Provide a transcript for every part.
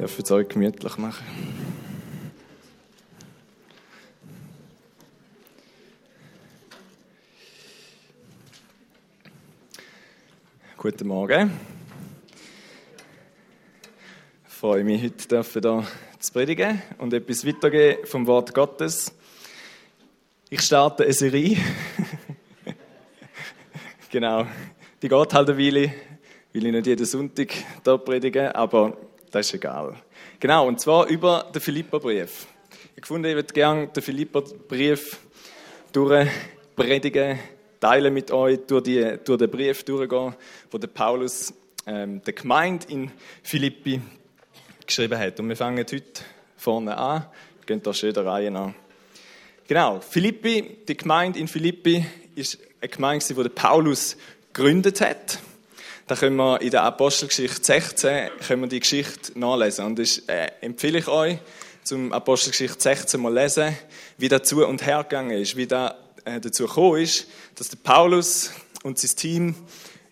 darf es euch gemütlich machen. Guten Morgen. Ich freue mich, heute dürfen hier zu predigen und etwas weitergeben vom Wort Gottes. Ich starte eine Serie. genau. Die geht halt eine Weile, will ich nicht jeden Sonntag hier predigen, aber das ist egal. Genau, und zwar über den Philipperbrief. Ich fand, ich würde gerne den Philipperbrief durchpredigen, teilen mit euch, durch, die, durch den Brief durchgehen, wo der Paulus ähm, der Gemeinde in Philippi geschrieben hat. Und wir fangen heute vorne an, gehen da schön der Reihe an. Genau, Philippi, die Gemeinde in Philippi ist eine Gemeinde, die Paulus gegründet hat. Da können wir in der Apostelgeschichte 16 können wir die Geschichte nachlesen. Und das äh, empfehle ich euch, zum Apostelgeschichte 16 mal lesen, wie dazu und hergegangen ist, wie da äh, dazu gekommen ist, dass der Paulus und sein Team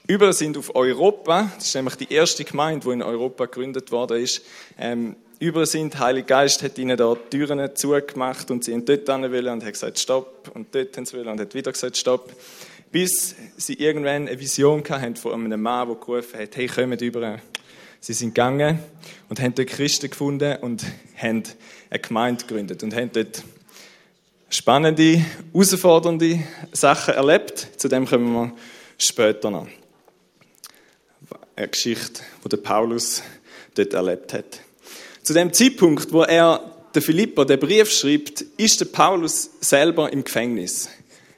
über sind auf Europa. Das ist nämlich die erste Gemeinde, die in Europa gegründet worden ist. Ähm, über sind, Heilige Geist hat ihnen da die Türen zugemacht und sie sind dort hin wollen und hat gesagt Stopp und dort haben sie wollen und hat wieder gesagt Stopp bis sie irgendwann eine Vision hatten von einem Mann, der gerufen hat, hey, kommt über. Sie sind gegangen und haben dort Christen gefunden und haben eine Gemeinde gegründet und haben dort spannende, herausfordernde Sachen erlebt. Zu dem kommen wir später noch. Eine Geschichte, die der Paulus dort erlebt hat. Zu dem Zeitpunkt, wo er der Philippa den Brief schreibt, ist der Paulus selber im Gefängnis.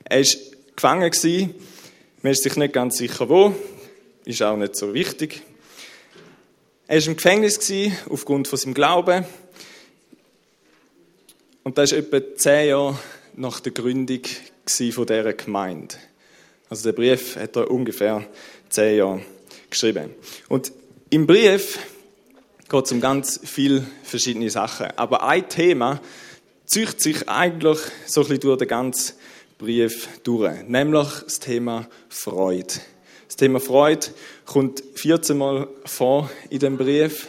Er ist gefangen gewesen. Man ist sich nicht ganz sicher, wo. Ist auch nicht so wichtig. Er war im Gefängnis gewesen, aufgrund von seinem Glauben. Und das ist etwa zehn Jahre nach der Gründung von dieser Gemeinde. Also der Brief hat er ungefähr zehn Jahre geschrieben. Und im Brief geht es um ganz viele verschiedene Sachen. Aber ein Thema zieht sich eigentlich so ein bisschen durch den ganzen Brief durch, nämlich das Thema Freude. Das Thema Freude kommt 14 Mal vor in dem Brief.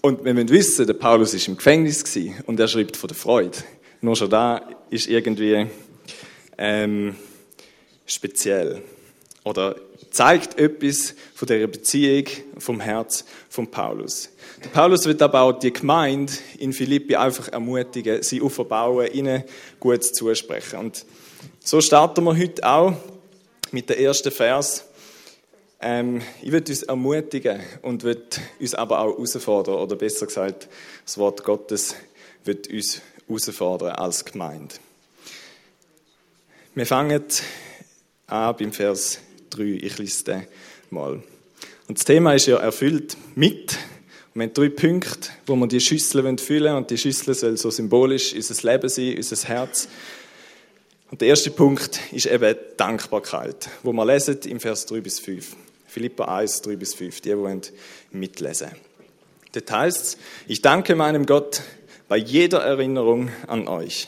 Und wir müssen wissen, der Paulus ist im Gefängnis und er schreibt von der Freude. Nur schon da ist irgendwie ähm, speziell. Oder zeigt etwas von der Beziehung vom Herz von Paulus. Der Paulus wird aber auch die Gemeinde in Philippi einfach ermutigen, sie aufbauen, ihnen gut zusprechen. Und so starten wir heute auch mit dem ersten Vers. Ähm, ich würde uns ermutigen und würde uns aber auch herausfordern, oder besser gesagt, das Wort Gottes wird uns herausfordern als Gemeinde. Wir fangen an beim Vers 3. Ich lese den mal. Und das Thema ist ja erfüllt mit wir haben drei Punkte, wo wir die Schüssel füllen wollen. Und die Schüssel soll so symbolisch unser Leben sein, unser Herz. Und der erste Punkt ist eben Dankbarkeit, wo wir lesen im Vers 3 bis 5. Philippa 1, 3 bis 5, die, die wollen mitlesen Dort heißt es, ich danke meinem Gott bei jeder Erinnerung an euch,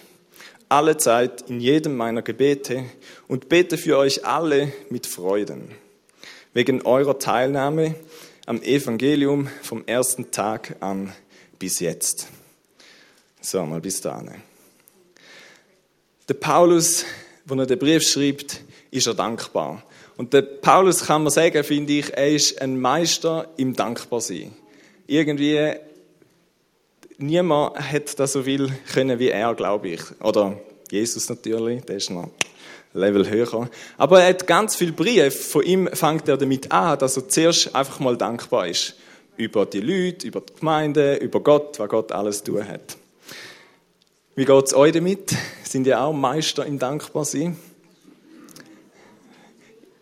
alle Zeit in jedem meiner Gebete und bete für euch alle mit Freuden, wegen eurer Teilnahme am Evangelium vom ersten Tag an bis jetzt. So, mal bis dahin. Der Paulus, wenn er den Brief schreibt, ist er dankbar. Und der Paulus kann man sagen, finde ich, er ist ein Meister im Dankbarsein. Irgendwie, niemand hat das so viel können wie er, glaube ich. Oder Jesus natürlich, der ist noch Level höher. Aber er hat ganz viele Briefe. Von ihm fängt er damit an, dass er zuerst einfach mal dankbar ist. Über die Leute, über die Gemeinde, über Gott, was Gott alles tun hat. Wie geht es euch damit? Sind ihr auch Meister im Dankbarsein?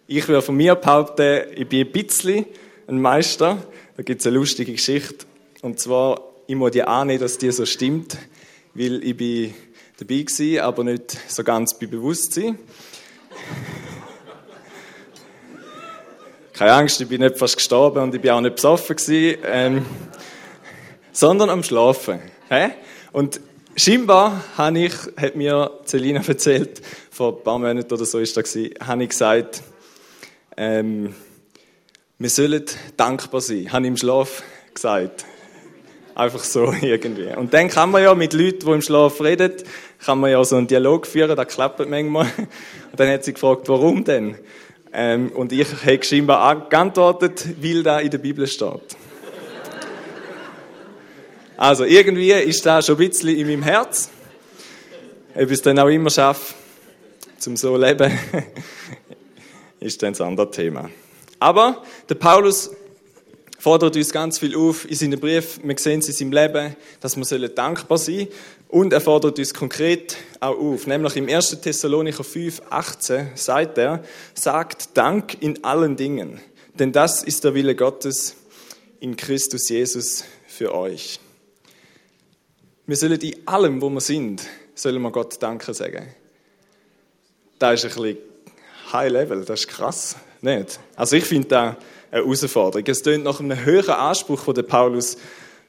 Ich würde von mir behaupten, ich bin ein bisschen ein Meister. Da gibt es eine lustige Geschichte. Und zwar, ich muss die annehmen, dass die so stimmt, weil ich bin dabei gewesen, aber nicht so ganz bei Bewusstsein. Keine Angst, ich bin nicht fast gestorben und ich bin auch nicht besoffen ähm, sondern am Schlafen. Hä? Und scheinbar habe ich, hat mir Celina erzählt, vor ein paar Monaten oder so ist das gewesen, habe ich gesagt, ähm, wir sollen dankbar sein. Habe ich im Schlaf gesagt. Einfach so irgendwie. Und dann kann man ja mit Leuten, die im Schlaf reden, kann man ja so einen Dialog führen, das klappt manchmal. Und dann hat sie gefragt, warum denn? Ähm, und ich habe scheinbar geantwortet, weil da in der Bibel steht. Also irgendwie ist das schon ein bisschen in meinem Herz. Ob ich es dann auch immer schaffe, zum so leben, ist dann ein anderes Thema. Aber der Paulus fordert uns ganz viel auf in seinen Brief. Wir sehen es in seinem Leben, dass wir dankbar sein sollen. Und er fordert uns konkret auch auf. Nämlich im 1. Thessalonicher 5, 18 sagt er, sagt Dank in allen Dingen. Denn das ist der Wille Gottes in Christus Jesus für euch. Wir sollen in allem, wo wir sind, sollen wir Gott Danke sagen. Das ist ein bisschen High Level, das ist krass, nicht? Also ich finde das Herausforderung. Es klingt nach einem höheren Anspruch, den Paulus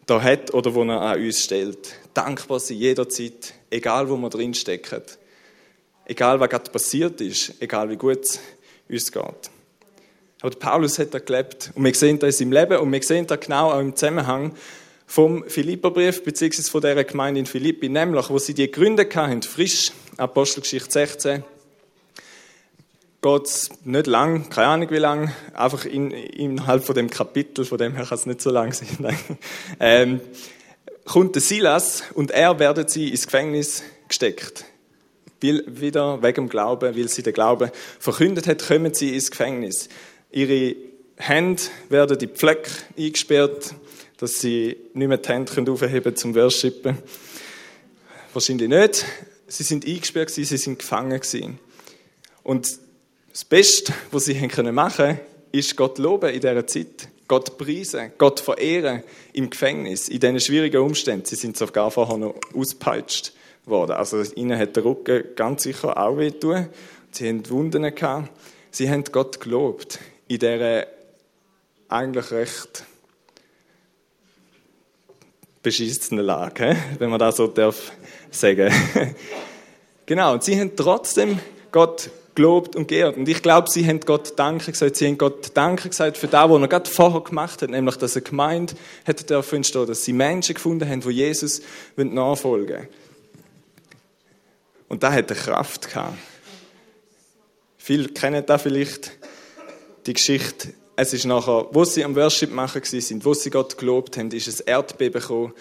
da hat oder den er an uns stellt. Dankbar sein jederzeit, egal wo wir drin stecken. Egal, was gerade passiert ist, egal wie gut es uns geht. Aber Paulus hat da gelebt und wir sehen das in seinem Leben und wir sehen das genau auch im Zusammenhang vom Philipperbrief beziehungsweise von dieser Gemeinde in Philippi, nämlich, wo sie die Gründe hatten, frisch, Apostelgeschichte 16, geht nicht lang, keine Ahnung wie lang, einfach in, innerhalb von dem Kapitel, von dem her kann es nicht so lang sein, ähm, kommt der Silas und er werden sie ins Gefängnis gesteckt. Weil, wieder wegen dem Glauben, weil sie den Glauben verkündet hat, kommen sie ins Gefängnis. Ihre Hände werden die Pfleck eingesperrt, dass sie nicht mehr die Hände aufheben können zum Worshipen. Wahrscheinlich nicht. Sie sind eingesperrt, sie sind gefangen. Und das Beste, was sie machen können, ist Gott loben in dieser Zeit. Gott preisen, Gott verehren im Gefängnis, in diesen schwierigen Umständen. Sie sind sogar vorher noch ausgepeitscht worden. Also ihnen hat der Rücken ganz sicher auch wehtun. Sie haben Wunden gehabt. Sie haben Gott gelobt in dieser eigentlich recht beschissenen Lage, wenn man das so darf sagen. genau, und sie haben trotzdem Gott gelobt und geehrt. Und ich glaube, sie haben Gott Danke gesagt. Sie haben Gott Danke gesagt für das, was er gerade vorher gemacht hat, nämlich, dass er gemeint hat dürfen entstehen, dass sie Menschen gefunden haben, die Jesus nachfolgen wollen. Und da hat er Kraft gehabt. Viele kennen da vielleicht die Geschichte. Es ist nachher, wo sie am Worship machen sind, wo sie Gott gelobt haben, ist ein Erdbeben gekommen.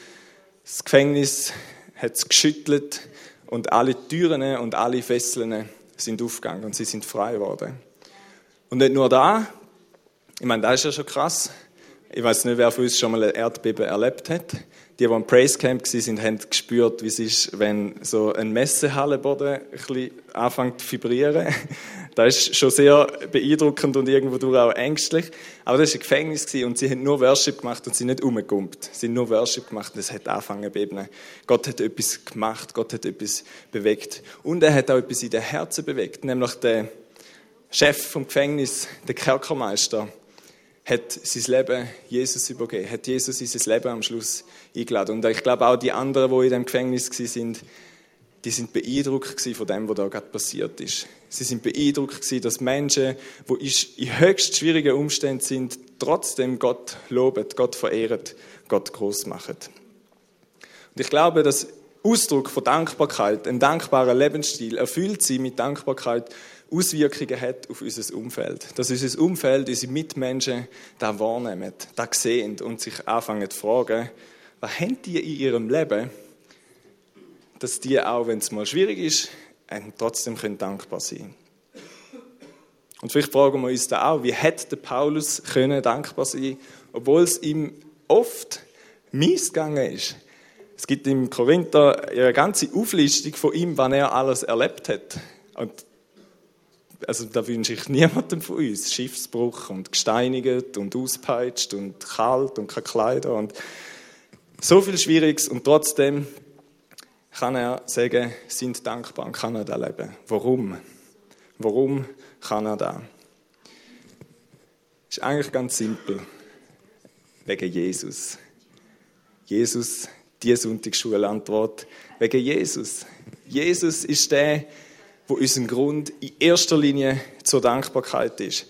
Das Gefängnis hat es geschüttelt und alle Türen und alle Fesseln sind aufgegangen und sie sind frei geworden. Und nicht nur da, ich meine, das ist ja schon krass. Ich weiß nicht, wer von uns schon mal ein Erdbeben erlebt hat. Die, die am Praise Camp waren, haben gespürt, wie es ist, wenn so ein Messehallenboden ein bisschen anfängt zu vibrieren. Das ist schon sehr beeindruckend und irgendwo auch ängstlich. Aber das war ein Gefängnis und sie haben nur Worship gemacht und sie nicht umgekumpt. Sie haben nur Worship gemacht und es hat angefangen zu beben. Gott hat etwas gemacht, Gott hat etwas bewegt. Und er hat auch etwas in den Herzen bewegt, nämlich der Chef vom Gefängnis, der Kerkermeister, hat sein Leben Jesus übergeben, hat Jesus in sein Leben am Schluss eingeladen. Und ich glaube auch die anderen, die in dem Gefängnis waren, die sind beeindruckt von dem, was da gerade passiert ist. Sie sind beeindruckt dass Menschen, die in höchst schwierigen Umständen sind, trotzdem Gott loben, Gott verehren, Gott groß machen. Und ich glaube, dass Ausdruck von Dankbarkeit, ein dankbarer Lebensstil, erfüllt sie mit Dankbarkeit, Auswirkungen hat auf unser Umfeld. Dass unser Umfeld, unsere Mitmenschen da wahrnehmen, da sehen und sich anfangen zu fragen, was haben die in ihrem Leben, dass die auch, wenn es mal schwierig ist, trotzdem können dankbar sein Und vielleicht fragen wir uns da auch, wie hätte Paulus können dankbar sein obwohl es ihm oft mies gegangen ist. Es gibt im Korinther eine ganze Auflistung von ihm, was er alles erlebt hat. Und also da wünsche ich niemandem von uns Schiffsbruch und gesteinigt und auspeitscht und kalt und keine Kleider und so viel Schwieriges und trotzdem kann er sagen, sind dankbar und kann er da leben. Warum? Warum kann er da? Ist eigentlich ganz simpel. Wegen Jesus. Jesus, die Sonntagsschulantwort. Wegen Jesus. Jesus ist der, wo unser Grund in erster Linie zur Dankbarkeit ist.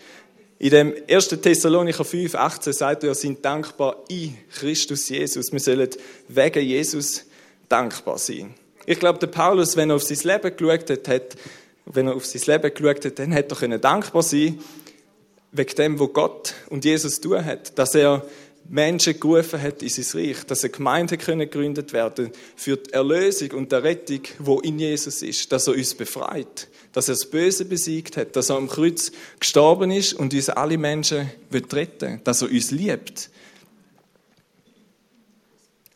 In dem 1. Thessalonicher 5, 18 sagt er, wir sind dankbar in Christus Jesus. Wir sollen wegen Jesus dankbar sein. Ich glaube, der Paulus, wenn er auf sein Leben geschaut hat, wenn er auf sein Leben geschaut hat, dann hätte er dankbar sein wegen dem, was Gott und Jesus tun hat. Dass er Menschen gerufen hat in sein Reich, dass eine Gemeinde gegründet werden für die Erlösung und die Rettung, wo in Jesus ist, dass er uns befreit, dass er das Böse besiegt hat, dass er am Kreuz gestorben ist und uns alle Menschen retten dass er uns liebt.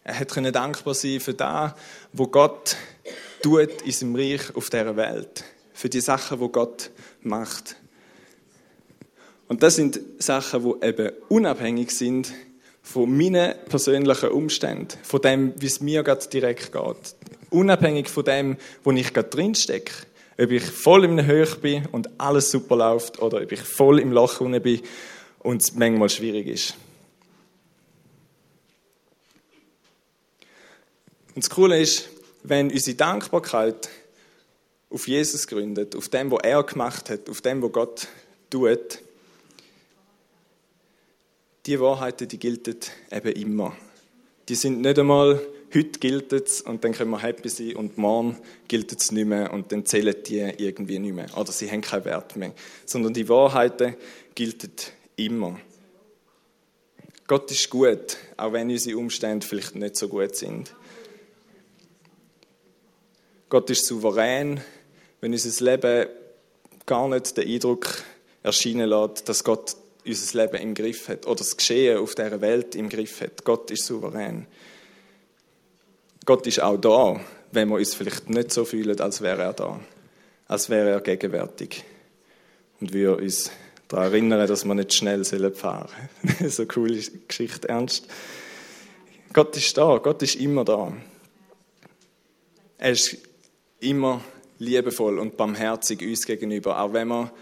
Er hat dankbar sein für das, wo Gott tut in seinem Reich auf dieser Welt, für die Sachen, wo Gott macht. Und das sind Sachen, wo eben unabhängig sind von meinen persönlichen Umständen, von dem, wie es mir gerade direkt geht. Unabhängig von dem, wo ich gerade drinstecke. Ob ich voll im Höch bin und alles super läuft oder ob ich voll im Loch unten bin und es manchmal schwierig ist. Und das Coole ist, wenn unsere Dankbarkeit auf Jesus gründet, auf dem, was er gemacht hat, auf dem, was Gott tut, die Wahrheiten, die gelten eben immer. Die sind nicht einmal, heute gilt es und dann können wir happy sein und morgen gilt es nicht mehr und dann zählen die irgendwie nicht mehr. Oder sie haben keinen Wert mehr. Sondern die Wahrheiten gelten immer. Gott ist gut, auch wenn unsere Umstände vielleicht nicht so gut sind. Gott ist souverän, wenn unser Leben gar nicht den Eindruck erscheinen lässt, dass Gott unser Leben im Griff hat oder das Geschehen auf dieser Welt im Griff hat. Gott ist souverän. Gott ist auch da, wenn wir uns vielleicht nicht so fühlen, als wäre er da, als wäre er gegenwärtig. Und wir uns daran erinnern, dass wir nicht schnell fahren sollen. so coole Geschichte, ernst. Gott ist da, Gott ist immer da. Er ist immer liebevoll und barmherzig uns gegenüber, auch wenn wir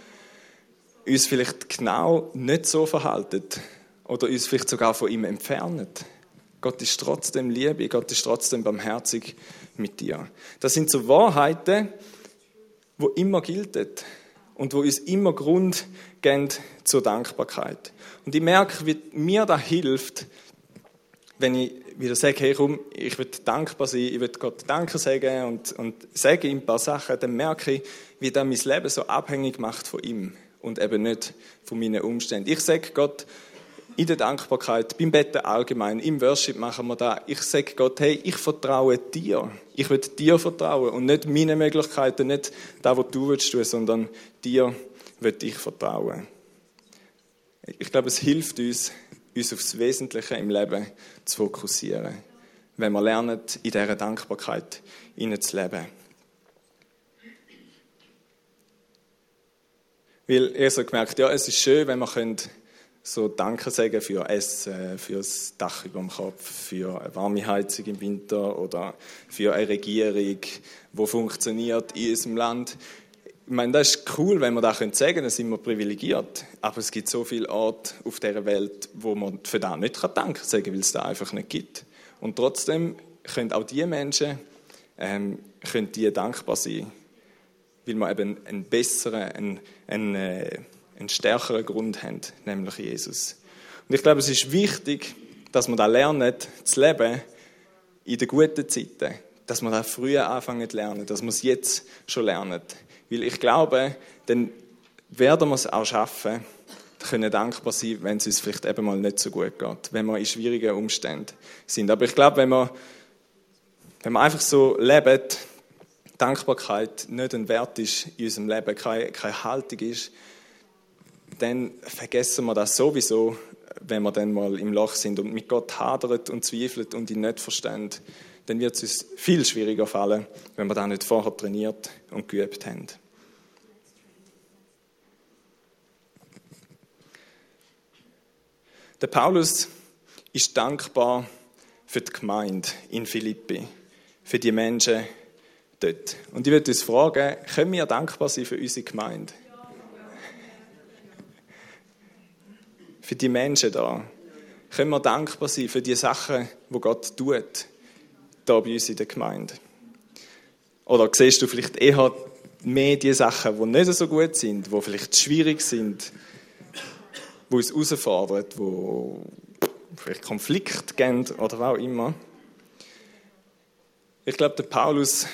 uns vielleicht genau nicht so verhalten oder uns vielleicht sogar von ihm entfernen. Gott ist trotzdem Liebe, Gott ist trotzdem barmherzig mit dir. Das sind so Wahrheiten, wo immer gelten und wo uns immer Grund geben zur Dankbarkeit. Und ich merke, wie mir das hilft, wenn ich wieder sage, hey komm, ich will dankbar sein, ich will Gott Danke sagen und, und sage ihm ein paar Sachen, dann merke ich, wie das mein Leben so abhängig macht von ihm und eben nicht von meinen Umständen. Ich sage Gott in der Dankbarkeit, beim Betten allgemein, im Worship machen wir da. Ich sage Gott, hey, ich vertraue dir. Ich will dir vertrauen und nicht meinen Möglichkeiten, nicht da, was du willst tun, sondern dir will ich vertrauen. Ich glaube, es hilft uns, uns aufs Wesentliche im Leben zu fokussieren, wenn wir lernen, in dieser Dankbarkeit zu leben. Weil ich so gemerkt, ja, es ist schön, wenn man so Danke sagen für Essen, für das Dach über dem Kopf, für eine warme Heizung im Winter oder für eine Regierung, die funktioniert in unserem Land. Ich meine, das ist cool, wenn wir das sagen können, dann sind wir privilegiert. Aber es gibt so viele Orte auf dieser Welt, wo man für das nicht Danke sagen kann, weil es da einfach nicht gibt. Und trotzdem können auch diese Menschen ähm, können die dankbar sein weil wir eben einen besseren, einen, einen, äh, einen stärkeren Grund haben, nämlich Jesus. Und ich glaube, es ist wichtig, dass wir da lernen, zu leben in den guten Zeiten. Dass wir da früher anfangen zu lernen, dass wir es jetzt schon lernen. Weil ich glaube, dann werden wir es auch schaffen, können dankbar sein, wenn es uns vielleicht eben mal nicht so gut geht, wenn wir in schwierigen Umständen sind. Aber ich glaube, wenn wir, wenn einfach so leben, Dankbarkeit nicht ein Wert ist in unserem Leben, keine, keine Haltung ist, dann vergessen wir das sowieso, wenn wir dann mal im Loch sind und mit Gott hadert und zweifelt und ihn nicht verstehen. Dann wird es uns viel schwieriger fallen, wenn wir da nicht vorher trainiert und geübt haben. Der Paulus ist dankbar für die Gemeinde in Philippi, für die Menschen, dort. Und ich würde uns fragen, können wir dankbar sein für unsere Gemeinde? Für die Menschen da. Können wir dankbar sein für die Sachen, die Gott tut, da bei uns in der Gemeinde? Oder siehst du vielleicht eher mehr die Sachen, die nicht so gut sind, die vielleicht schwierig sind, wo uns herausfordert, wo vielleicht Konflikt geben oder was auch immer. Ich glaube, der Paulus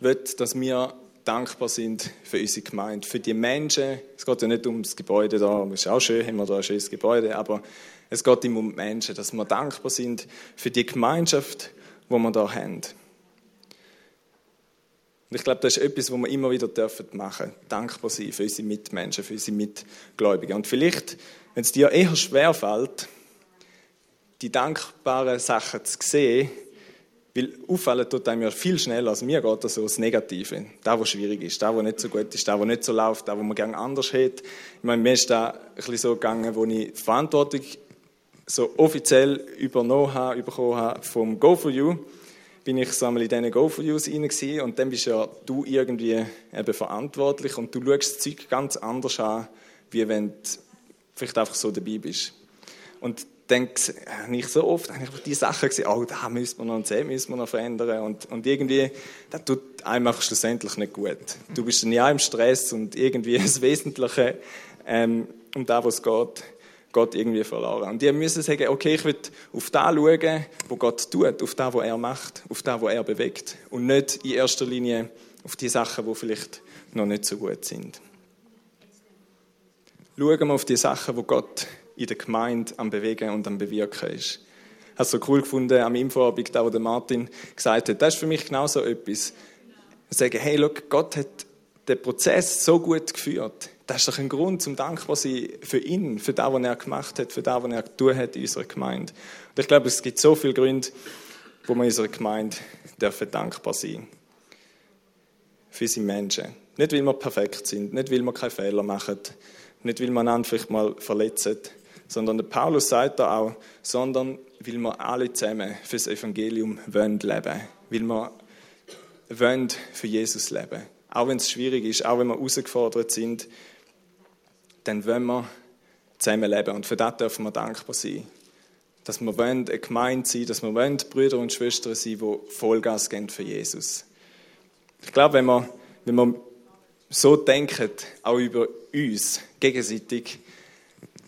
will, dass wir dankbar sind für unsere Gemeinde, für die Menschen. Es geht ja nicht ums Gebäude da, es ist auch schön, haben wir da ein schönes Gebäude, aber es geht ihm um Menschen, dass wir dankbar sind für die Gemeinschaft, die wir da haben. Und ich glaube, das ist etwas, was wir immer wieder dürfen machen dürfen. Dankbar sein für unsere Mitmenschen, für unsere Mitgläubigen. Und vielleicht, wenn es dir eher schwer fällt, die dankbaren Sachen zu sehen, weil auffallen tut einem ja viel schneller als mir geht, also das Negative. Da, wo schwierig ist, da, wo nicht so gut ist, da, wo nicht so läuft, da, wo man gerne anders hätte. Ich meine, mir ist da ein bisschen so gegangen, wo ich Verantwortung so offiziell übernommen habe, bekommen habe vom Go for You, bin ich so einmal in diesen Go for Yous rein gewesen, und dann bist ja du irgendwie eben verantwortlich und du schaust das Zeug ganz anders an, wie wenn du vielleicht einfach so dabei bist. Und habe ich so oft einfach die Sachen gesehen, oh, da müssen wir noch und das müssen wir noch verändern und, und irgendwie, das tut einfach schlussendlich nicht gut. Du bist dann ja im Stress und irgendwie das Wesentliche, ähm, um das, was geht, Gott irgendwie verloren. Und die müssen sagen, okay, ich will auf das schauen, wo Gott tut, auf das, was er macht, auf das, was er bewegt. Und nicht in erster Linie auf die Sachen, die vielleicht noch nicht so gut sind. Schauen wir auf die Sachen, wo Gott in der Gemeinde am Bewegen und am Bewirken ist. Ich habe es so cool gefunden am Infoabend, da wo der Martin gesagt hat, das ist für mich genauso etwas. Sagen, hey, look, Gott hat den Prozess so gut geführt das ist doch ein Grund zum dankbar sein für ihn, für das, was er gemacht hat, für das, was er getan hat in unserer Gemeinde. Und ich glaube, es gibt so viele Gründe, wo wir unserer Gemeinde dankbar sein Für unsere Menschen. Nicht, weil wir perfekt sind, nicht, weil wir keine Fehler machen, nicht, weil wir einander vielleicht mal verletzen, sondern der Paulus sagt da auch, sondern weil wir alle zusammen für das Evangelium wollen leben. Weil wir wollen für Jesus leben. Auch wenn es schwierig ist, auch wenn wir herausgefordert sind, dann wollen wir zusammenleben. Und für das dürfen wir dankbar sein. Dass wir wollen eine Gemeinde sein, dass wir wollen Brüder und Schwestern sein, die Vollgas geben für Jesus. Ich glaube, wenn wir, wenn wir so denken, auch über uns gegenseitig,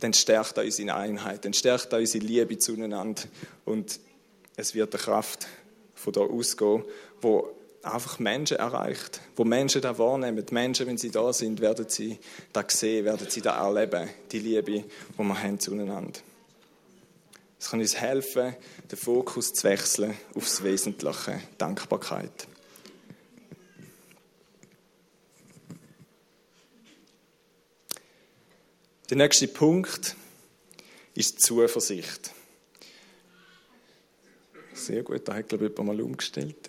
dann stärkt das unsere Einheit, dann stärkt das unsere Liebe zueinander und es wird eine Kraft von da ausgehen, wo einfach Menschen erreicht, wo Menschen da wahrnehmen. Die Menschen, wenn sie da sind, werden sie da sehen, werden sie da erleben, die Liebe, die wir haben zueinander. Es kann uns helfen, den Fokus zu wechseln aufs Wesentliche, Dankbarkeit. Der nächste Punkt ist Zuversicht. Sehr gut, da hat, glaube ich, jemand mal umgestellt.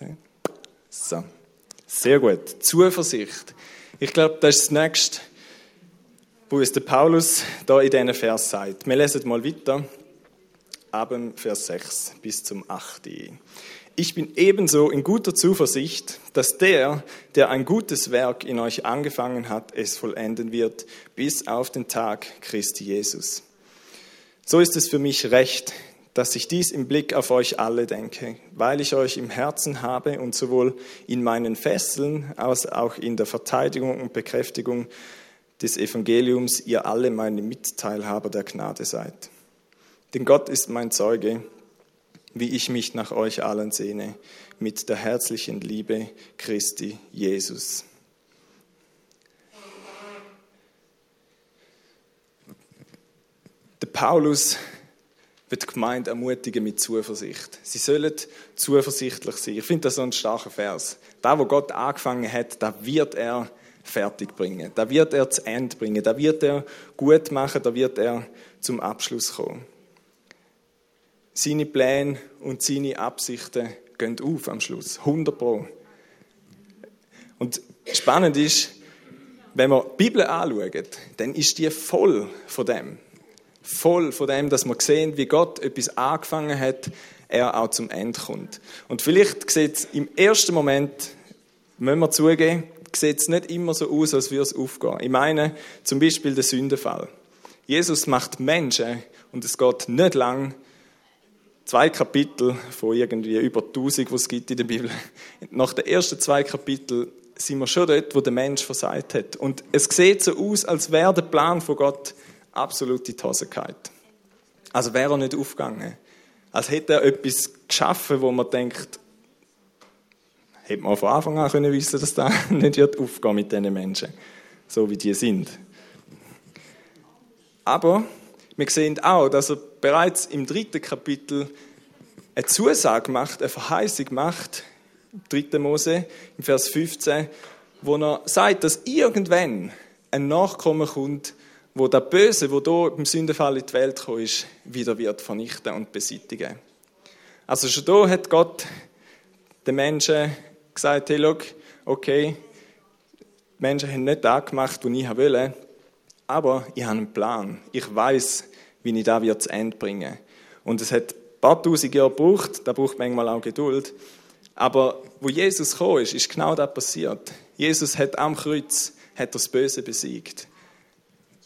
So. Sehr gut. Zuversicht. Ich glaube, das ist das Nächste, wo es der Paulus da in diesen Vers sagt. Wir lesen mal weiter, ab Vers 6 bis zum 8. Ich bin ebenso in guter Zuversicht, dass der, der ein gutes Werk in euch angefangen hat, es vollenden wird, bis auf den Tag Christi Jesus. So ist es für mich recht, dass ich dies im Blick auf euch alle denke, weil ich euch im Herzen habe und sowohl in meinen Fesseln als auch in der Verteidigung und Bekräftigung des Evangeliums ihr alle meine Mitteilhaber der Gnade seid. Denn Gott ist mein Zeuge, wie ich mich nach euch allen sehne, mit der herzlichen Liebe Christi Jesus. Der Paulus wird die Gemeinde ermutigen mit Zuversicht. Sie sollen zuversichtlich sein. Ich finde das so ein starker Vers. Da, wo Gott angefangen hat, da wird er fertig bringen. Da wird er zu Ende bringen. Da wird er gut machen. Da wird er zum Abschluss kommen. Seine Pläne und seine Absichten gehen auf am Schluss. 100 Pro. Und spannend ist, wenn wir die Bibel anschauen, dann ist die voll von dem voll von dem, dass wir sehen, wie Gott etwas angefangen hat, er auch zum Ende kommt. Und vielleicht sieht es im ersten Moment, müssen wir zugeben, sieht es nicht immer so aus, als würde es aufgehen. Ich meine zum Beispiel den Sündenfall. Jesus macht Menschen und es geht nicht lang, zwei Kapitel von irgendwie über 1000, was es gibt in der Bibel. Nach den ersten zwei Kapiteln sind wir schon dort, wo der Mensch versagt hat. Und es sieht so aus, als wäre der Plan von Gott absolut in die Hose gehalten. Also wäre er nicht aufgegangen. Als hätte er etwas geschaffen, wo man denkt, hätte man von Anfang an können wissen, dass das nicht wird aufgehen mit diesen Menschen, so wie die sind. Aber wir sehen auch, dass er bereits im dritten Kapitel eine Zusage macht, eine Verheißung macht, 3. Mose, im Vers 15, wo er sagt, dass irgendwann ein Nachkommen kommt, wo der Böse, wo da im Sündenfall in die Welt gekommen ist, wieder wird vernichten und beseitigen. Also schon da hat Gott den Menschen gesagt, hey, look, okay, die Menschen haben nicht das gemacht, was ich wollte, aber ich habe einen Plan. Ich weiß, wie ich das zu Ende bringen Und es hat ein paar tausend Jahre gebraucht, da braucht manchmal auch Geduld. Aber wo Jesus gekommen ist, ist genau das passiert. Jesus hat am Kreuz hat das Böse besiegt.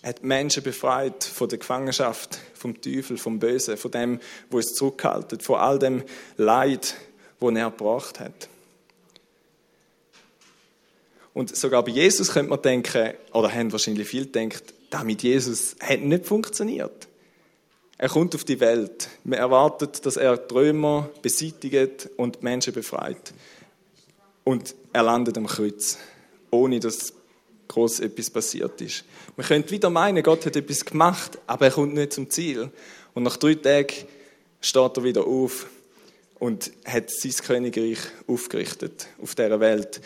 Er hat Menschen befreit von der Gefangenschaft, vom Teufel, vom Bösen, von dem, wo es zurückhaltet, von all dem Leid, wo er gebracht hat. Und sogar bei Jesus könnte man denken, oder haben wahrscheinlich viele gedacht, das mit Jesus hat nicht funktioniert. Er kommt auf die Welt. Man erwartet, dass er Trömer beseitigt und Menschen befreit. Und er landet am Kreuz, ohne dass groß etwas passiert ist. Man könnte wieder meinen, Gott hat etwas gemacht, aber er kommt nicht zum Ziel. Und nach drei Tagen steht er wieder auf und hat sein Königreich aufgerichtet auf dieser Welt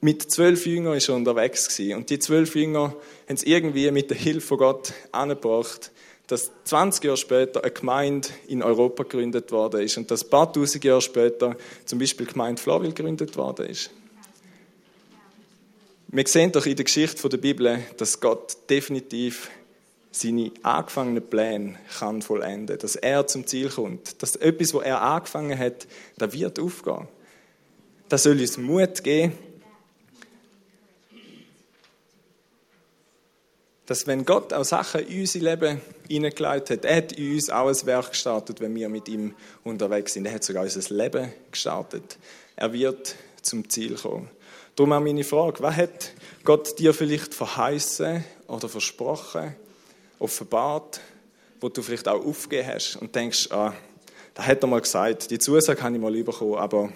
mit zwölf Jüngern ist er unterwegs. Und die zwölf Jünger haben es irgendwie mit der Hilfe von Gott angebracht, dass 20 Jahre später eine Gemeinde in Europa gegründet worden ist und dass ein paar tausend Jahre später zum Beispiel die Gemeinde Flawil gegründet worden ist. Wir sehen doch in der Geschichte der Bibel, dass Gott definitiv seine angefangenen Pläne kann vollenden, dass er zum Ziel kommt, dass etwas, was er angefangen hat, da wird aufgehen. Das soll uns Mut geben, dass wenn Gott auch Sachen in unser Leben hineingeleitet hat, er hat in uns auch ein Werk gestartet, wenn wir mit ihm unterwegs sind. Er hat sogar unser Leben gestartet. Er wird zum Ziel kommen. Darum auch meine Frage, was hat Gott dir vielleicht verheißen oder versprochen, offenbart, wo du vielleicht auch aufgegeben hast und denkst, ah, da hat er mal gesagt, die Zusage habe ich mal bekommen, aber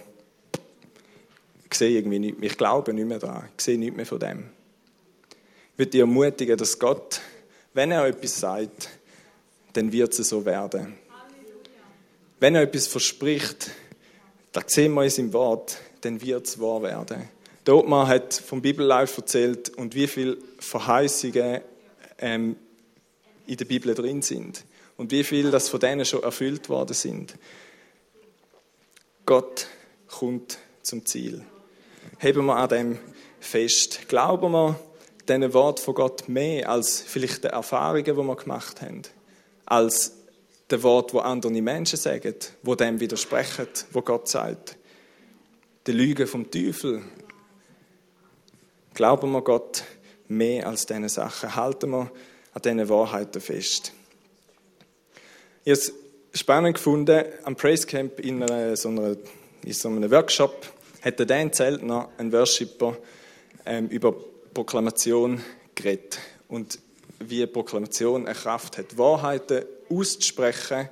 ich sehe irgendwie nicht, ich glaube nicht mehr daran, ich sehe nichts mehr von dem. Würde dich ermutigen, dass Gott, wenn er etwas sagt, dann wird es so werden. Wenn er etwas verspricht, das sehen wir in seinem Wort, dann wird es wahr werden. Der Otmar hat vom Bibellife erzählt und wie viele Verheißungen ähm, in der Bibel drin sind und wie viel das von denen schon erfüllt worden sind. Gott kommt zum Ziel. Heben wir an dem fest. Glauben wir, diesen Wort von Gott mehr als vielleicht die Erfahrungen, die wir gemacht haben, als das Wort, wo andere Menschen sagen, wo dem widersprechen, wo Gott sagt. Die Lüge vom Teufel. Glauben wir Gott mehr als diese Sachen? Halten wir an diesen Wahrheiten fest? Ich habe es spannend gefunden, am Praise Camp in, einer, so, einer, in so einem Workshop hat der Dan Zeltner, ein Worshipper, ähm, über Proklamation geredet und wie Proklamation eine Kraft hat, Wahrheiten auszusprechen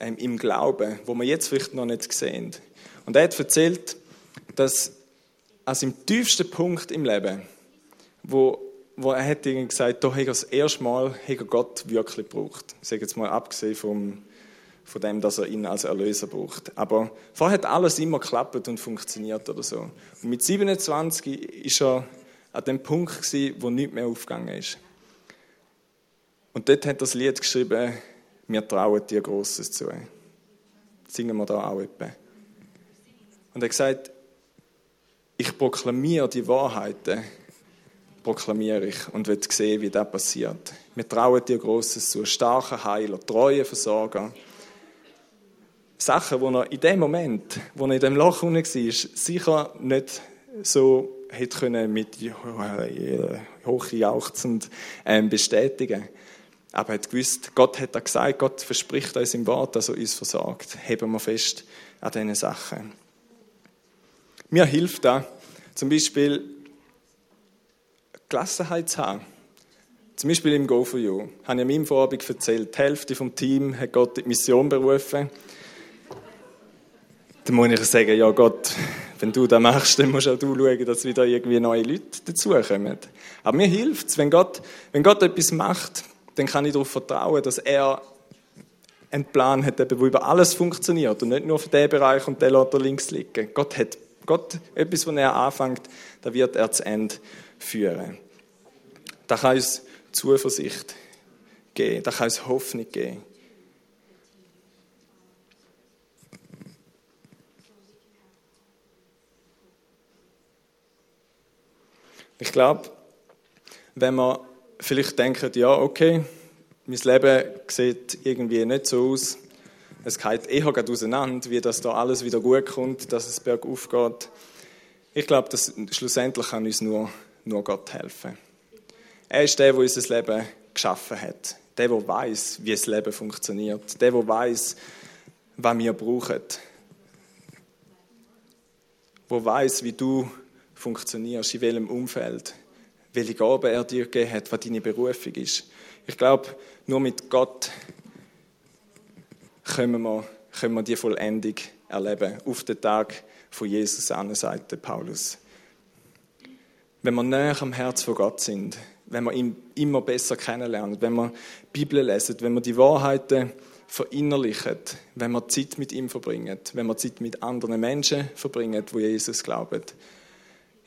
ähm, im Glauben, wo wir jetzt vielleicht noch nicht sehen. Und er hat erzählt, dass also im tiefsten Punkt im Leben, wo, wo er hat gesagt, da hat er das erste Mal hat Gott wirklich gebraucht. Ich sage jetzt mal abgesehen vom, von dem, dass er ihn als Erlöser braucht. Aber vorher hat alles immer geklappt und funktioniert oder so. Und mit 27 ist er an dem Punkt gewesen, wo nichts mehr aufgegangen ist. Und dort hat das Lied geschrieben, wir trauen dir Großes zu. Singen wir da auch etwa. Und er hat gesagt, ich proklamiere die Wahrheiten, proklamiere ich und will sehen, wie das passiert. Wir trauen dir Großes zu, starker Heiler, treue Versorger. Sachen, die er in dem Moment, wo er in dem Loch war, sicher nicht so hätte können mit hochjauchzend ähm, bestätigen aber er hat gewusst, Gott hat da gesagt, Gott verspricht uns im Wort, dass er uns versorgt. Heben wir fest an diesen Sachen. Mir hilft da zum Beispiel Gelassenheit zu haben. Zum Beispiel im Go for You. Habe ich an meinem Vorabend erzählt, die Hälfte vom Team hat Gott in die Mission berufen. Dann muss ich sagen, ja Gott, wenn du das machst, dann musst auch du schauen, dass wieder irgendwie neue Leute dazukommen. Aber mir hilft es, wenn Gott, wenn Gott etwas macht, dann kann ich darauf vertrauen, dass er einen Plan hat, der über alles funktioniert und nicht nur für den Bereich und den lässt er links liegen. Gott hat Gott, etwas, was er anfängt, da wird er zu Ende führen. Da kann uns Zuversicht geben, da kann uns Hoffnung geben. Ich glaube, wenn man vielleicht denkt, ja, okay, mein Leben sieht irgendwie nicht so aus, es geht eher auseinander, wie das da alles wieder gut kommt, dass es bergauf geht. Ich glaube, dass schlussendlich kann uns nur, nur Gott helfen. Er ist der, der unser Leben geschaffen hat. Der, der weiß, wie das Leben funktioniert. Der, der weiß, was wir brauchen. Der weiß, wie du funktionierst, in welchem Umfeld, welche Gaben er dir gegeben hat, was deine Berufung ist. Ich glaube, nur mit Gott können wir, können wir die Vollendung erleben, auf den Tag von Jesus an, sagt Paulus. Wenn wir näher am Herz von Gott sind, wenn wir ihn immer besser kennenlernen, wenn wir die Bibel lesen, wenn wir die Wahrheiten verinnerlichen, wenn wir Zeit mit ihm verbringen, wenn wir Zeit mit anderen Menschen verbringen, wo Jesus glauben.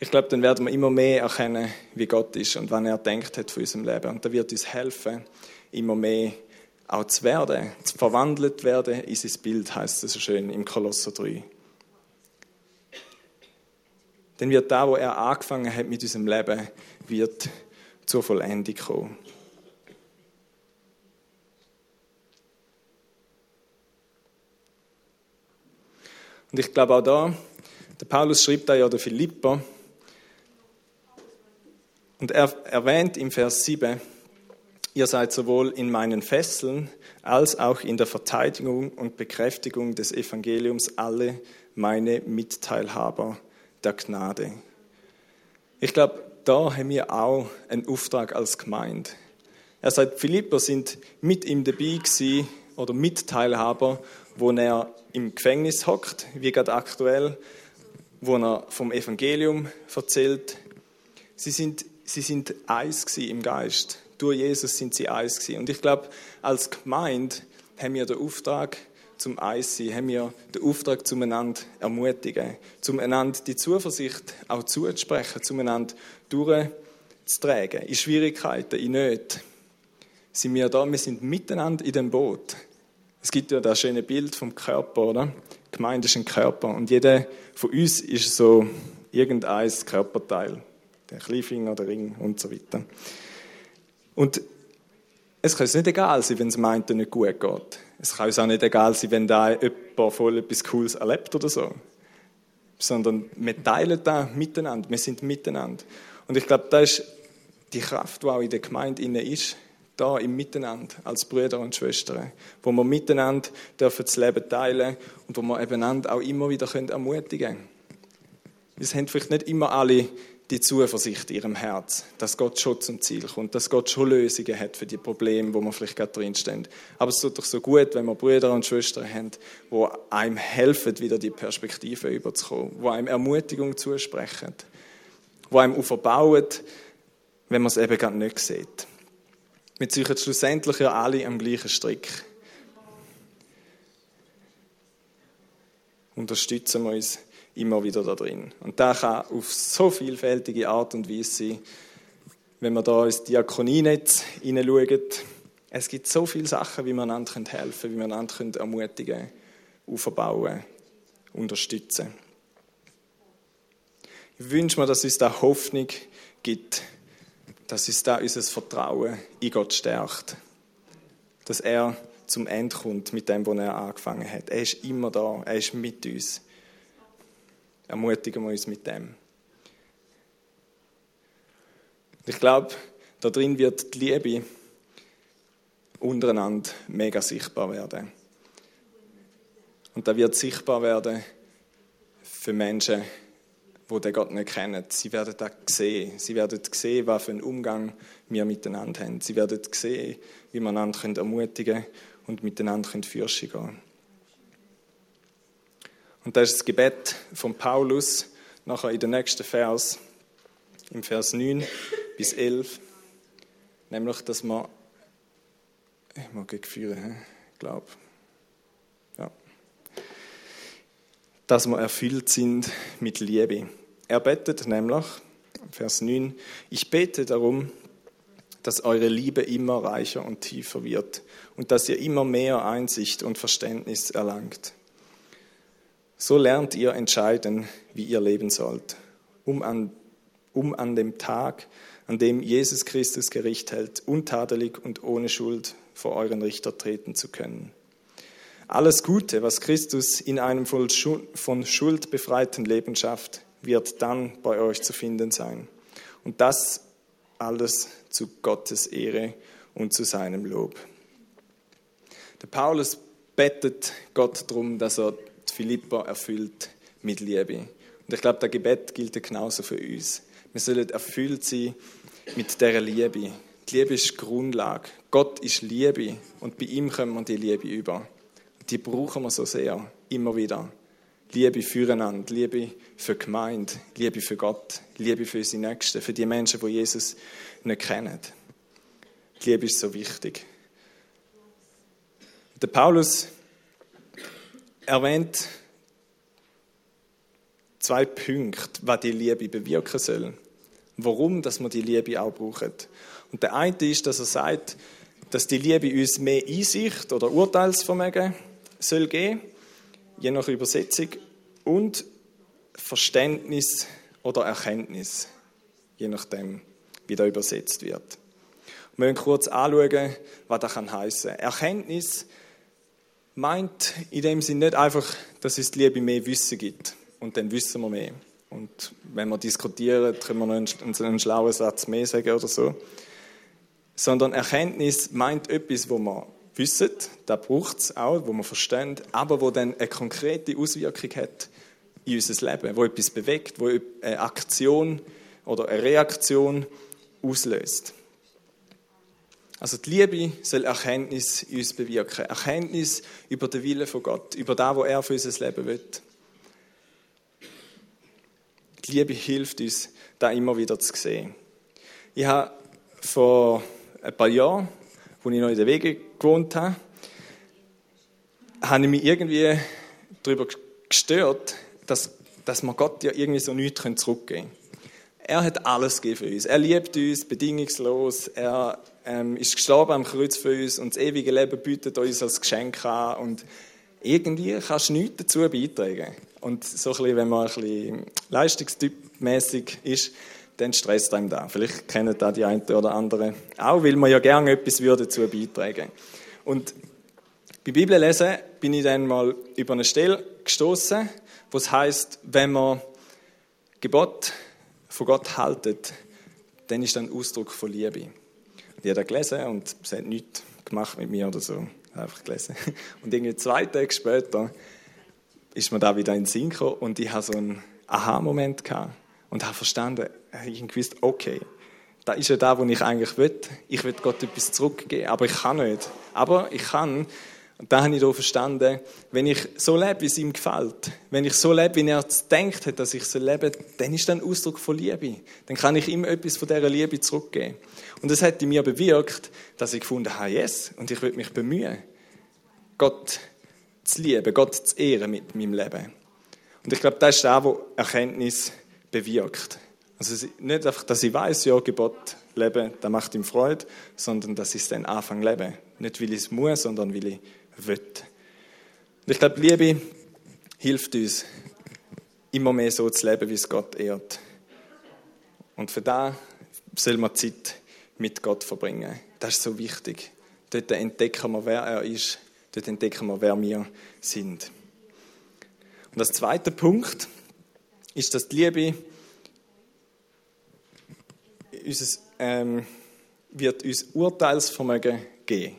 Ich glaube, dann werden wir immer mehr erkennen, wie Gott ist und wann er denkt hat von unserem Leben. Und da wird uns helfen, immer mehr auch zu werden, zu verwandelt werden in sein Bild, heißt es so schön im Kolosser 3. Dann wird da, wo er angefangen hat mit unserem Leben, wird zur Vollendung kommen. Und ich glaube auch da, der Paulus schreibt da ja der Philippa, und er erwähnt im Vers 7, ihr seid sowohl in meinen Fesseln als auch in der Verteidigung und Bekräftigung des Evangeliums alle meine Mitteilhaber der Gnade. Ich glaube, da haben wir auch einen Auftrag als Gemeinde. Er sagt, Philipper sind mit ihm dabei gewesen, oder Mitteilhaber, wo er im Gefängnis hockt, wie gerade aktuell, wo er vom Evangelium erzählt. Sie sind sie sind eins im Geist. Durch Jesus sind sie eins gewesen. Und ich glaube, als Gemeinde haben wir den Auftrag zum Eis sein, haben wir den Auftrag, zueinander ermutigen, zueinander die Zuversicht auch zuzusprechen, zueinander durchzutragen. In Schwierigkeiten, in Nöten sind wir da, wir sind miteinander in dem Boot. Es gibt ja das schöne Bild vom Körper, oder? Die Gemeinde ist ein Körper und jeder von uns ist so irgendein Körperteil der Kleinfinger, der Ring und so weiter. Und es kann uns nicht egal sein, wenn es meint, nicht gut geht. Es kann uns auch nicht egal sein, wenn da jemand voll etwas Cooles erlebt oder so. Sondern wir teilen da miteinander, wir sind miteinander. Und ich glaube, das ist die Kraft, die auch in der Gemeinde ist, da im Miteinander, als Brüder und Schwestern, wo wir miteinander dürfen das Leben teilen und wo wir einander auch immer wieder ermutigen können. Es haben vielleicht nicht immer alle die Zuversicht in ihrem Herz, dass Gott schon zum Ziel kommt, dass Gott schon Lösungen hat für die Probleme, wo wir vielleicht gerade drinstehen. Aber es tut doch so gut, wenn wir Brüder und Schwestern haben, wo einem helfen, wieder die Perspektive überzukommen, wo einem Ermutigung zusprechen, wo einem auferbauen, wenn man es eben gerade nicht sieht. Wir ziehen schlussendlich ja alle am gleichen Strick. Unterstützen wir uns immer wieder da drin. Und das kann auf so vielfältige Art und Weise sein. Wenn wir da ins Diakonienetz hineinschauen, es gibt so viele Sachen, wie wir einander helfen können, wie wir einander ermutigen aufbauen, unterstützen. Ich wünsche mir, dass uns da Hoffnung gibt, dass uns da unser Vertrauen in Gott stärkt. Dass er zum Ende kommt mit dem, was er angefangen hat. Er ist immer da, er ist mit uns ermutigen wir uns mit dem. Ich glaube, da drin wird die Liebe untereinander mega sichtbar werden. Und da wird sichtbar werden für Menschen, wo den Gott nicht kennen, sie werden das sehen. Sie werden sehen, was für einen Umgang wir miteinander haben. Sie werden sehen, wie wir einander ermutigen können und miteinander Fürschen gehen Und das ist das Gebet von Paulus, nachher in den nächsten Vers, im Vers 9 bis 11, nämlich, dass man, ich mag führen, ich glaube, ja, dass wir erfüllt sind mit Liebe. Er betet nämlich, Vers 9, ich bete darum, dass eure Liebe immer reicher und tiefer wird und dass ihr immer mehr Einsicht und Verständnis erlangt. So lernt ihr entscheiden, wie ihr leben sollt, um an, um an dem Tag, an dem Jesus Christus Gericht hält, untadelig und ohne Schuld vor euren Richter treten zu können. Alles Gute, was Christus in einem von Schuld befreiten Leben schafft, wird dann bei euch zu finden sein. Und das alles zu Gottes Ehre und zu seinem Lob. Der Paulus bettet Gott darum, dass er Philippa erfüllt mit Liebe. Und ich glaube, das Gebet gilt genauso für uns. Wir sollen erfüllt sein mit dieser Liebe. Die Liebe ist die Grundlage. Gott ist Liebe und bei ihm kommen wir die Liebe über. Die brauchen wir so sehr, immer wieder. Liebe füreinander, Liebe für die Gemeinde, Liebe für Gott, Liebe für unsere Nächsten, für die Menschen, die Jesus nicht kennen. Die Liebe ist so wichtig. Der Paulus erwähnt zwei Punkte, was die Liebe bewirken soll. Warum, dass wir die Liebe auch brauchen. Und der eine ist, dass er sagt, dass die Liebe uns mehr Einsicht oder Urteilsvermögen soll geben, je nach Übersetzung, und Verständnis oder Erkenntnis, je nachdem, wie da übersetzt wird. Wir wollen kurz anschauen, was das heißen kann. Erkenntnis meint in dem Sinne nicht einfach, dass es die Liebe mehr Wissen gibt und dann wissen wir mehr. Und wenn wir diskutieren, können wir noch einen, einen schlauen Satz mehr sagen oder so. Sondern Erkenntnis meint etwas, wo man wissen, da braucht es auch, wo man versteht, aber wo dann eine konkrete Auswirkung hat in unser Leben, wo etwas bewegt, wo eine Aktion oder eine Reaktion auslöst. Also die Liebe soll Erkenntnis in uns bewirken. Erkenntnis über den Willen von Gott, über das, was er für unser Leben will. Die Liebe hilft uns, da immer wieder zu sehen. Ich habe vor ein paar Jahren, als ich noch in den Wegen gewohnt habe, habe ich mich irgendwie darüber gestört, dass, dass wir Gott ja irgendwie so nichts zurückgeben können. Er hat alles gegeben für uns. Er liebt uns bedingungslos. Er ähm, ist gestorben am Kreuz für uns und das ewige Leben bietet uns als Geschenk an. Und irgendwie kannst du nichts dazu beitragen. Und so ein bisschen, wenn man ein bisschen leistungstypmäßig ist, dann stresst einem da. Vielleicht kennen da die einen oder anderen auch, weil man ja gerne etwas würde dazu beitragen. Und bei Bibel lesen bin ich dann mal über eine Stelle gestoßen, wo es heißt, wenn man Gebot von Gott haltet, dann ist das ein Ausdruck von Liebe. Und ich habe das gelesen und es hat nichts gemacht mit mir oder so. Einfach gelesen. Und irgendwie zwei Tage später ist mir da wieder in den Sinn gekommen und ich habe so einen Aha-Moment gehabt und habe verstanden, ich gewusst, okay, da ist ja da, wo ich eigentlich will. Ich will Gott etwas zurückgeben, aber ich kann nicht. Aber ich kann, und da habe ich verstanden, wenn ich so lebe, wie es ihm gefällt, wenn ich so lebe, wie er denkt hat, dass ich so lebe, dann ist das ein Ausdruck von Liebe. Dann kann ich ihm etwas von dieser Liebe zurückgeben. Und das hat in mir bewirkt, dass ich gefunden habe, yes, und ich will mich bemühen, Gott zu lieben, Gott zu ehren mit meinem Leben. Und ich glaube, das ist auch, was Erkenntnis bewirkt. Also nicht einfach, dass ich weiß, ja, Gebot leben, das macht ihm Freude, sondern dass ich es dann anfange leben. Nicht, weil ich es muss, sondern weil ich will. Und ich glaube, Liebe hilft uns, immer mehr so zu leben, wie es Gott ehrt. Und für da soll man Zeit mit Gott verbringen. Das ist so wichtig. Dort entdecken wir, wer er ist. Dort entdecken wir, wer wir sind. Und das zweite Punkt ist, dass die Liebe unser, ähm, wird uns Urteilsvermögen geben.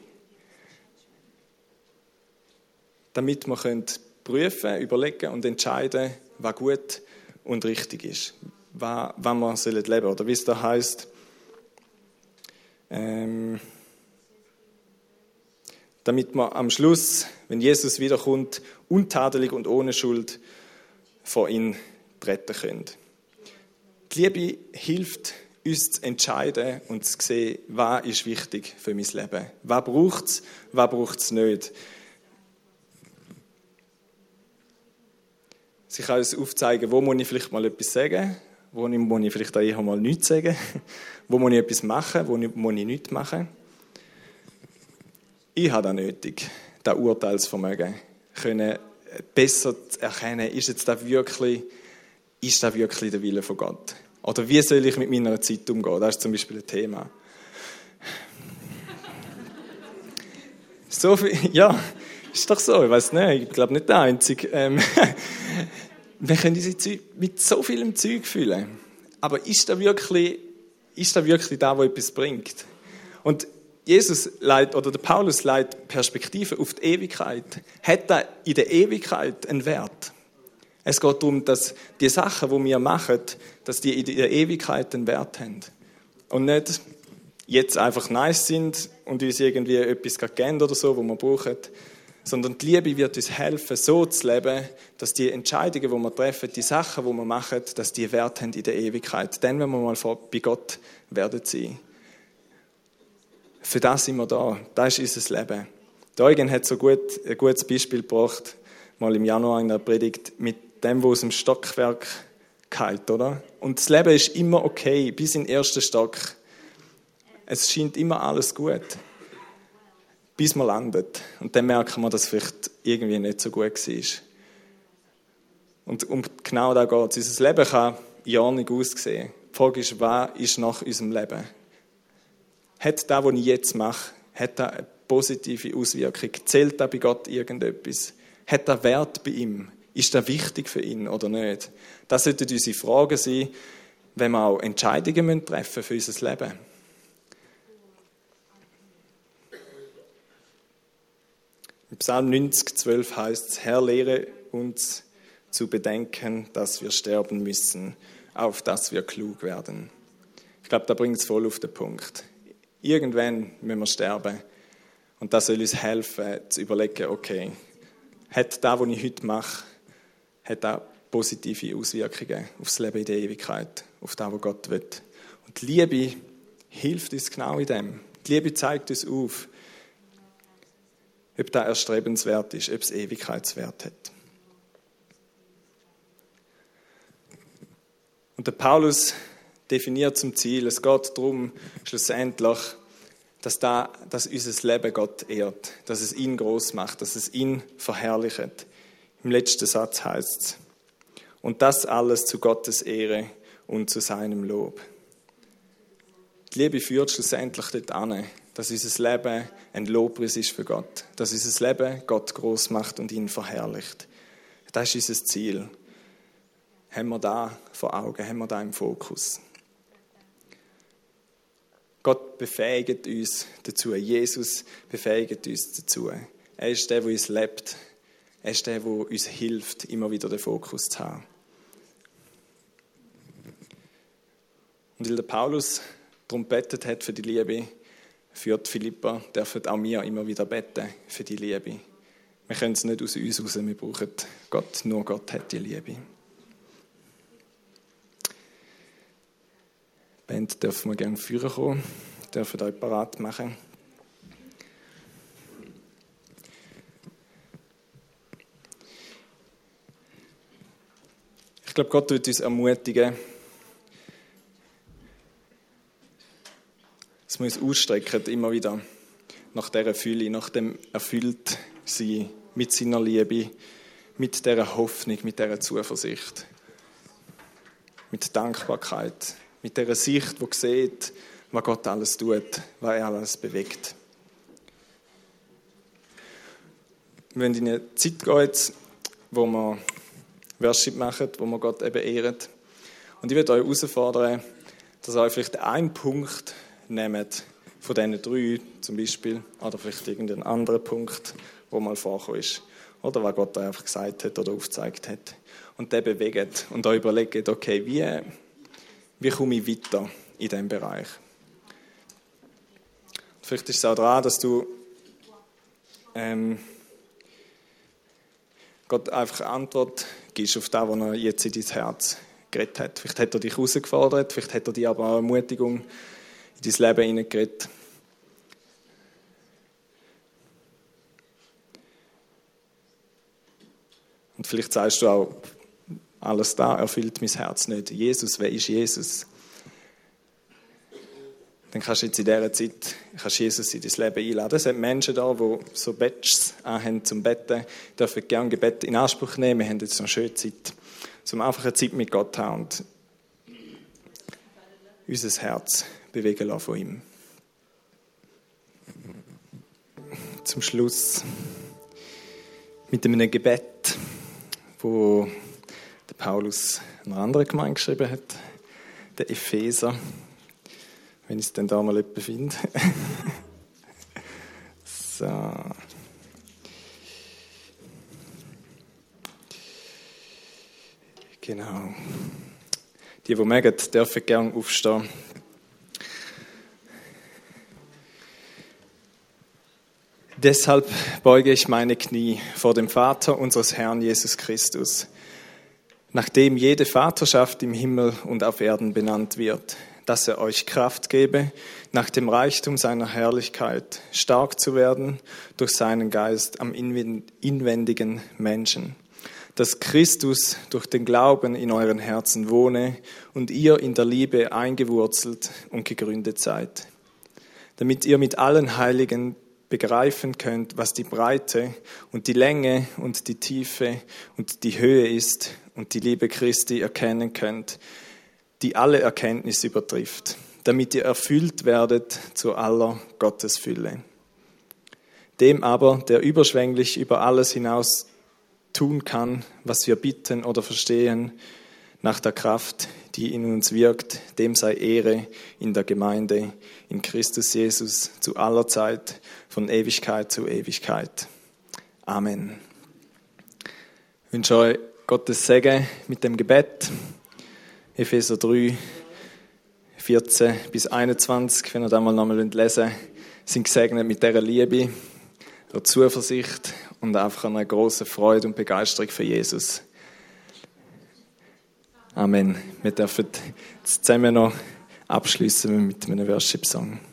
Damit wir können prüfen, überlegen und entscheiden, was gut und richtig ist. Was wir sollen leben Oder wie es da heißt, ähm, damit wir am Schluss, wenn Jesus wiederkommt, untadelig und ohne Schuld vor ihn treten können. Die Liebe hilft uns zu entscheiden und zu sehen, was ist wichtig für mein Leben. Was braucht es, was braucht es nicht. Sie kann aufzeigen, wo muss ich vielleicht mal etwas sagen, wo muss ich vielleicht auch mal nichts sagen, wo muss ich etwas machen, wo muss ich nichts machen. Ich habe das nötig, das Urteilsvermögen, können besser erkennen, ist jetzt das wirklich, ist das wirklich der Wille von Gott? Oder wie soll ich mit meiner Zeit umgehen? Das ist zum Beispiel ein Thema. So viel, ja, ist doch so, ich weiß nicht, ich glaube nicht der Einzige. Ähm, wir können Zeug mit so vielem Zeug füllen. Aber ist da wirklich, ist da wirklich da, wo etwas bringt? Und Jesus leitet, oder der Paulus leitet Perspektive auf die Ewigkeit. Hat da in der Ewigkeit einen Wert? Es geht darum, dass die Sachen, die wir machen, dass die in der Ewigkeit einen Wert haben. Und nicht jetzt einfach nice sind und uns irgendwie etwas geben oder so, wo wir brauchen, sondern die Liebe wird uns helfen, so zu leben, dass die Entscheidungen, die wir treffen, die Sachen, die wir machen, dass die Wert haben in der Ewigkeit. Dann, wenn wir mal vor, bei Gott werden sein. Für das sind wir da. Das ist unser Leben. Der Eugen hat so gut, ein gutes Beispiel gebracht, mal im Januar in der Predigt, mit dem, wo aus dem Stockwerk kalt, oder? Und das Leben ist immer okay, bis in den ersten Stock. Es scheint immer alles gut bis man landet. Und dann merken wir, dass es vielleicht irgendwie nicht so gut war. Und um genau da geht es. Unser Leben kann ja nicht aussehen. Die Frage ist, was ist nach unserem Leben? Hat das, was ich jetzt mache, hat das eine positive Auswirkung? Zählt das bei Gott irgendetwas? Hat das Wert bei ihm? Ist das wichtig für ihn oder nicht? Das sollten unsere Fragen sein, wenn wir auch Entscheidungen treffen für unser Leben. Im Psalm 90, 12 heißt es, Herr, lehre uns zu bedenken, dass wir sterben müssen, auf dass wir klug werden. Ich glaube, da bringt es voll auf den Punkt. Irgendwann müssen wir sterben. Und das soll uns helfen, zu überlegen, okay, hat das, was ich heute mache, hat das positive Auswirkungen aufs Leben in der Ewigkeit, auf das, was Gott will. Und die Liebe hilft uns genau in dem. Die Liebe zeigt uns auf, ob das erstrebenswert ist, ob es Ewigkeitswert hat. Und der Paulus definiert zum Ziel, es geht darum, schlussendlich, dass, da, dass unser Leben Gott ehrt, dass es ihn groß macht, dass es ihn verherrlicht. Im letzten Satz heißt es, und das alles zu Gottes Ehre und zu seinem Lob. Die Liebe führt schlussendlich dort an, dass unser Leben ein Lobpreis ist für Gott, dass unser Leben Gott groß macht und ihn verherrlicht. Das ist unser Ziel. Haben wir da vor Augen, haben wir da im Fokus. Gott befähigt uns dazu, Jesus befähigt uns dazu. Er ist der, der uns lebt. Er ist der, der uns hilft, immer wieder den Fokus zu haben. Und weil der Paulus darum bettet hat für die Liebe, führt Philippa, dürfen auch wir immer wieder beten für die Liebe. Wir können es nicht aus uns raus, wir brauchen Gott, nur Gott hat die Liebe. Die Band dürfen wir gerne führen kommen, dürfen euch parat machen. Ich glaube, Gott wird uns ermutigen, dass wir uns ausstrecken, immer wieder nach dieser Fülle, nach dem Erfülltsein mit seiner Liebe, mit dieser Hoffnung, mit dieser Zuversicht, mit Dankbarkeit, mit dieser Sicht, wo sieht, was Gott alles tut, was er alles bewegt. Wenn in eine Zeit geht, wo wir Worship machen, wo wir Gott eben ehren, und ich würde euch herausfordern, dass euch vielleicht ein Punkt nehmt von diesen drei zum Beispiel, oder vielleicht irgendein anderer Punkt, wo mal vorgekommen ist. Oder was Gott einfach gesagt hat oder aufgezeigt hat. Und der bewegt und da überlegt, okay, wie, wie komme ich weiter in diesem Bereich? Vielleicht ist es auch daran, dass du ähm, Gott einfach eine Antwort gibst auf das, was er jetzt in dein Herz geredet hat. Vielleicht hat er dich herausgefordert, vielleicht hat er dir aber auch Ermutigung in dein Leben hineingeredet. Und vielleicht sagst du auch, alles da erfüllt mein Herz nicht. Jesus, wer ist Jesus? Dann kannst du jetzt in dieser Zeit kannst Jesus in dein Leben einladen. Es sind Menschen da, die so Badges haben zum Betten, dürfen gerne Gebet in Anspruch nehmen. Wir haben jetzt eine schöne Zeit, um einfach eine Zeit mit Gott zu haben und unser Herz bewegen lassen von ihm. Zum Schluss mit einem Gebet, wo der Paulus einer anderen Gemeinde geschrieben hat, der Epheser wenn ich es dann da mal jemanden finde. so. Genau. Die, die mögen, dürfen gerne aufstehen. Deshalb beuge ich meine Knie vor dem Vater unseres Herrn Jesus Christus, nachdem jede Vaterschaft im Himmel und auf Erden benannt wird dass er euch Kraft gebe, nach dem Reichtum seiner Herrlichkeit stark zu werden durch seinen Geist am inwendigen Menschen, dass Christus durch den Glauben in euren Herzen wohne und ihr in der Liebe eingewurzelt und gegründet seid, damit ihr mit allen Heiligen begreifen könnt, was die Breite und die Länge und die Tiefe und die Höhe ist und die Liebe Christi erkennen könnt, die alle Erkenntnis übertrifft, damit ihr erfüllt werdet zu aller Gottesfülle. Dem aber, der überschwänglich über alles hinaus tun kann, was wir bitten oder verstehen, nach der Kraft, die in uns wirkt, dem sei Ehre in der Gemeinde, in Christus Jesus, zu aller Zeit, von Ewigkeit zu Ewigkeit. Amen. Ich wünsche euch Gottes Segen mit dem Gebet. Epheser 3, 14 bis 21, wenn ihr da mal nochmal lesen wollt, sind gesegnet mit dieser Liebe, der Zuversicht und einfach einer großen Freude und Begeisterung für Jesus. Amen. Wir dürfen zusammen noch abschließen mit einem Worship-Song.